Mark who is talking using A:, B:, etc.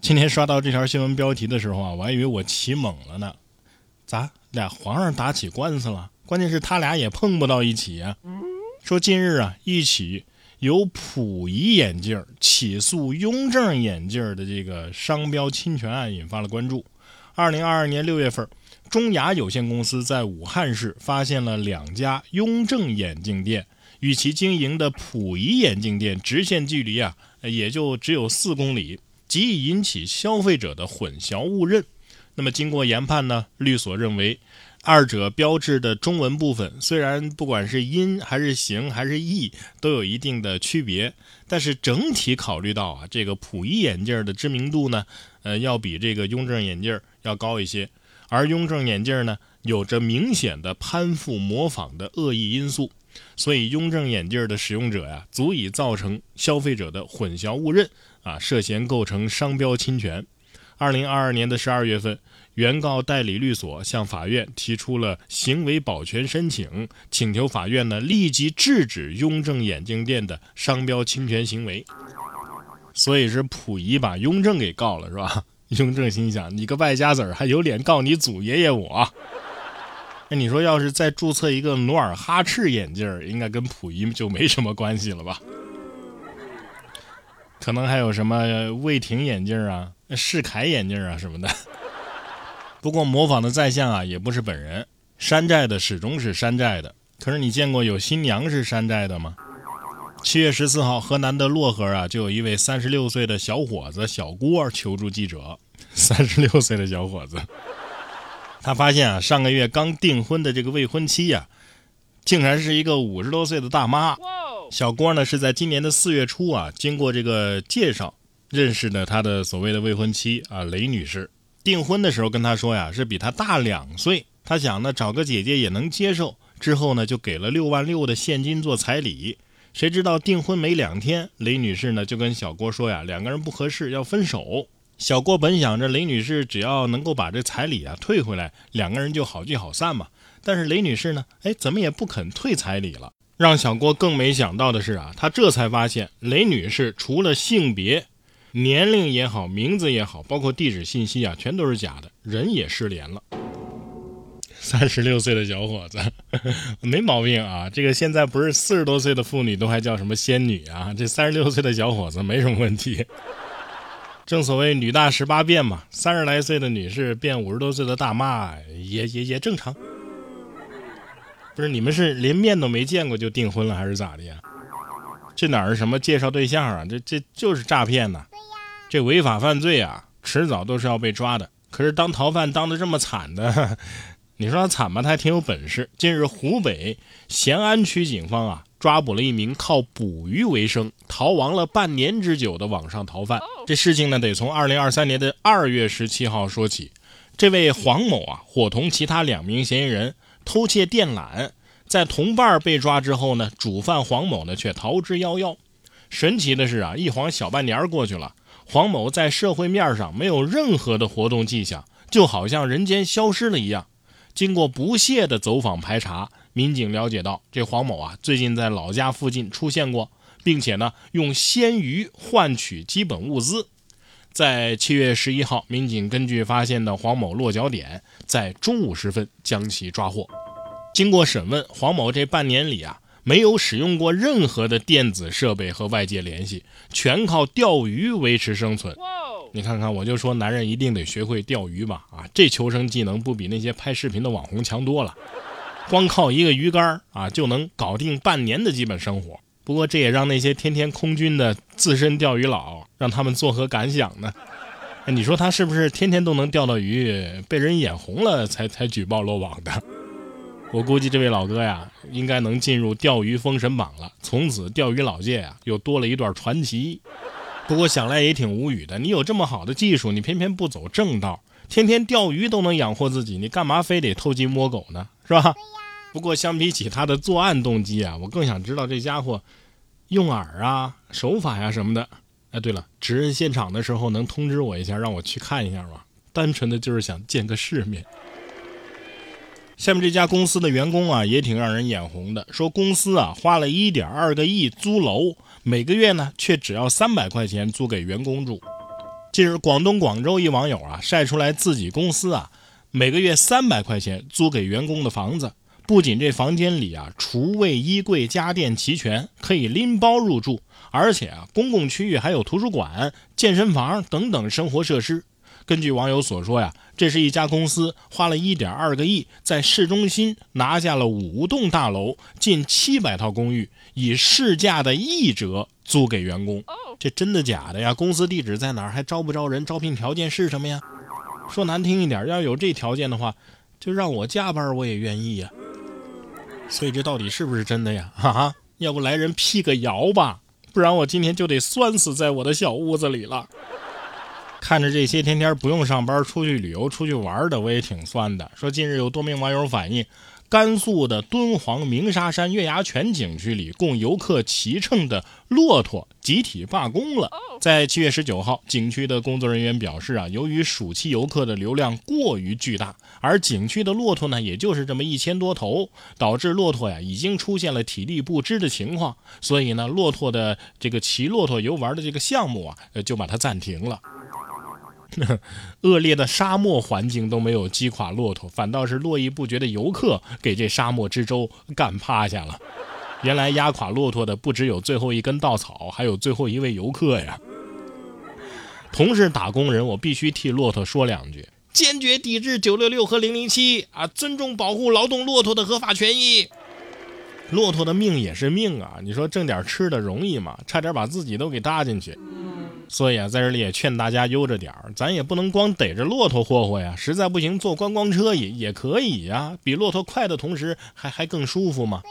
A: 今天刷到这条新闻标题的时候啊，我还以为我起猛了呢。咋俩皇上打起官司了？关键是他俩也碰不到一起呀。说近日啊，一起由溥仪眼镜起诉雍正眼镜的这个商标侵权案引发了关注。二零二二年六月份，中雅有限公司在武汉市发现了两家雍正眼镜店，与其经营的溥仪眼镜店直线距离啊，也就只有四公里。极易引起消费者的混淆误认。那么经过研判呢，律所认为，二者标志的中文部分虽然不管是音还是形还是义都有一定的区别，但是整体考虑到啊，这个溥仪眼镜的知名度呢，呃，要比这个雍正眼镜要高一些，而雍正眼镜呢，有着明显的攀附模仿的恶意因素，所以雍正眼镜的使用者呀，足以造成消费者的混淆误认。啊，涉嫌构成商标侵权。二零二二年的十二月份，原告代理律所向法院提出了行为保全申请，请求法院呢立即制止雍正眼镜店的商标侵权行为。所以是溥仪把雍正给告了，是吧？雍正心想：你个败家子儿，还有脸告你祖爷爷我？那你说，要是再注册一个努尔哈赤眼镜，应该跟溥仪就没什么关系了吧？可能还有什么魏廷眼镜啊、世凯眼镜啊什么的。不过模仿的在像啊，也不是本人，山寨的始终是山寨的。可是你见过有新娘是山寨的吗？七月十四号，河南的漯河啊，就有一位三十六岁的小伙子小郭求助记者。三十六岁的小伙子，他发现啊，上个月刚订婚的这个未婚妻呀，竟然是一个五十多岁的大妈。小郭呢是在今年的四月初啊，经过这个介绍认识的他的所谓的未婚妻啊雷女士。订婚的时候跟他说呀，是比他大两岁，他想呢找个姐姐也能接受。之后呢就给了六万六的现金做彩礼。谁知道订婚没两天，雷女士呢就跟小郭说呀，两个人不合适要分手。小郭本想着雷女士只要能够把这彩礼啊退回来，两个人就好聚好散嘛。但是雷女士呢，哎怎么也不肯退彩礼了。让小郭更没想到的是啊，他这才发现雷女士除了性别、年龄也好、名字也好，包括地址信息啊，全都是假的，人也失联了。三十六岁的小伙子 没毛病啊，这个现在不是四十多岁的妇女都还叫什么仙女啊？这三十六岁的小伙子没什么问题。正所谓女大十八变嘛，三十来岁的女士变五十多岁的大妈也也也正常。不是你们是连面都没见过就订婚了还是咋的呀？这哪是什么介绍对象啊？这这就是诈骗呐！这违法犯罪啊，迟早都是要被抓的。可是当逃犯当的这么惨的，你说他惨吧？他还挺有本事。近日，湖北咸安区警方啊抓捕了一名靠捕鱼为生、逃亡了半年之久的网上逃犯。这事情呢，得从二零二三年的二月十七号说起。这位黄某啊，伙同其他两名嫌疑人。偷窃电缆，在同伴被抓之后呢，主犯黄某呢却逃之夭夭。神奇的是啊，一晃小半年过去了，黄某在社会面上没有任何的活动迹象，就好像人间消失了一样。经过不懈的走访排查，民警了解到，这黄某啊最近在老家附近出现过，并且呢用鲜鱼换取基本物资。在七月十一号，民警根据发现的黄某落脚点，在中午时分将其抓获。经过审问，黄某这半年里啊，没有使用过任何的电子设备和外界联系，全靠钓鱼维持生存。你看看，我就说男人一定得学会钓鱼吧！啊，这求生技能不比那些拍视频的网红强多了？光靠一个鱼竿啊，就能搞定半年的基本生活。不过这也让那些天天空军的资深钓鱼佬，让他们作何感想呢？你说他是不是天天都能钓到鱼，被人眼红了才才举报落网的？我估计这位老哥呀，应该能进入钓鱼封神榜了，从此钓鱼老界啊又多了一段传奇。不过想来也挺无语的，你有这么好的技术，你偏偏不走正道，天天钓鱼都能养活自己，你干嘛非得偷鸡摸狗呢？是吧？不过相比起他的作案动机啊，我更想知道这家伙用饵啊、手法呀什么的。哎，对了，指认现场的时候能通知我一下，让我去看一下吗？单纯的就是想见个世面。下面这家公司的员工啊，也挺让人眼红的，说公司啊花了一点二个亿租楼，每个月呢却只要三百块钱租给员工住。近日，广东广州一网友啊晒出来自己公司啊每个月三百块钱租给员工的房子，不仅这房间里啊厨卫衣柜家电齐全，可以拎包入住，而且啊公共区域还有图书馆、健身房等等生活设施。根据网友所说呀，这是一家公司花了一点二个亿，在市中心拿下了五栋大楼、近七百套公寓，以市价的一折租给员工。这真的假的呀？公司地址在哪儿？还招不招人？招聘条件是什么呀？说难听一点，要有这条件的话，就让我加班我也愿意呀。所以这到底是不是真的呀？哈哈，要不来人辟个谣吧，不然我今天就得酸死在我的小屋子里了。看着这些天天不用上班、出去旅游、出去玩的，我也挺酸的。说近日有多名网友反映，甘肃的敦煌鸣沙山月牙泉景区里供游客骑乘的骆驼集体罢工了。在七月十九号，景区的工作人员表示啊，由于暑期游客的流量过于巨大，而景区的骆驼呢，也就是这么一千多头，导致骆驼呀已经出现了体力不支的情况，所以呢，骆驼的这个骑骆驼游玩的这个项目啊，就把它暂停了。恶劣的沙漠环境都没有击垮骆驼，反倒是络绎不绝的游客给这沙漠之舟干趴下了。原来压垮骆驼的不只有最后一根稻草，还有最后一位游客呀。同是打工人，我必须替骆驼说两句：坚决抵制九六六和零零七啊！尊重保护劳动骆驼的合法权益。骆驼的命也是命啊！你说挣点吃的容易吗？差点把自己都给搭进去。所以啊，在这里也劝大家悠着点儿，咱也不能光逮着骆驼霍霍呀。实在不行，坐观光车也也可以呀，比骆驼快的同时还还更舒服嘛。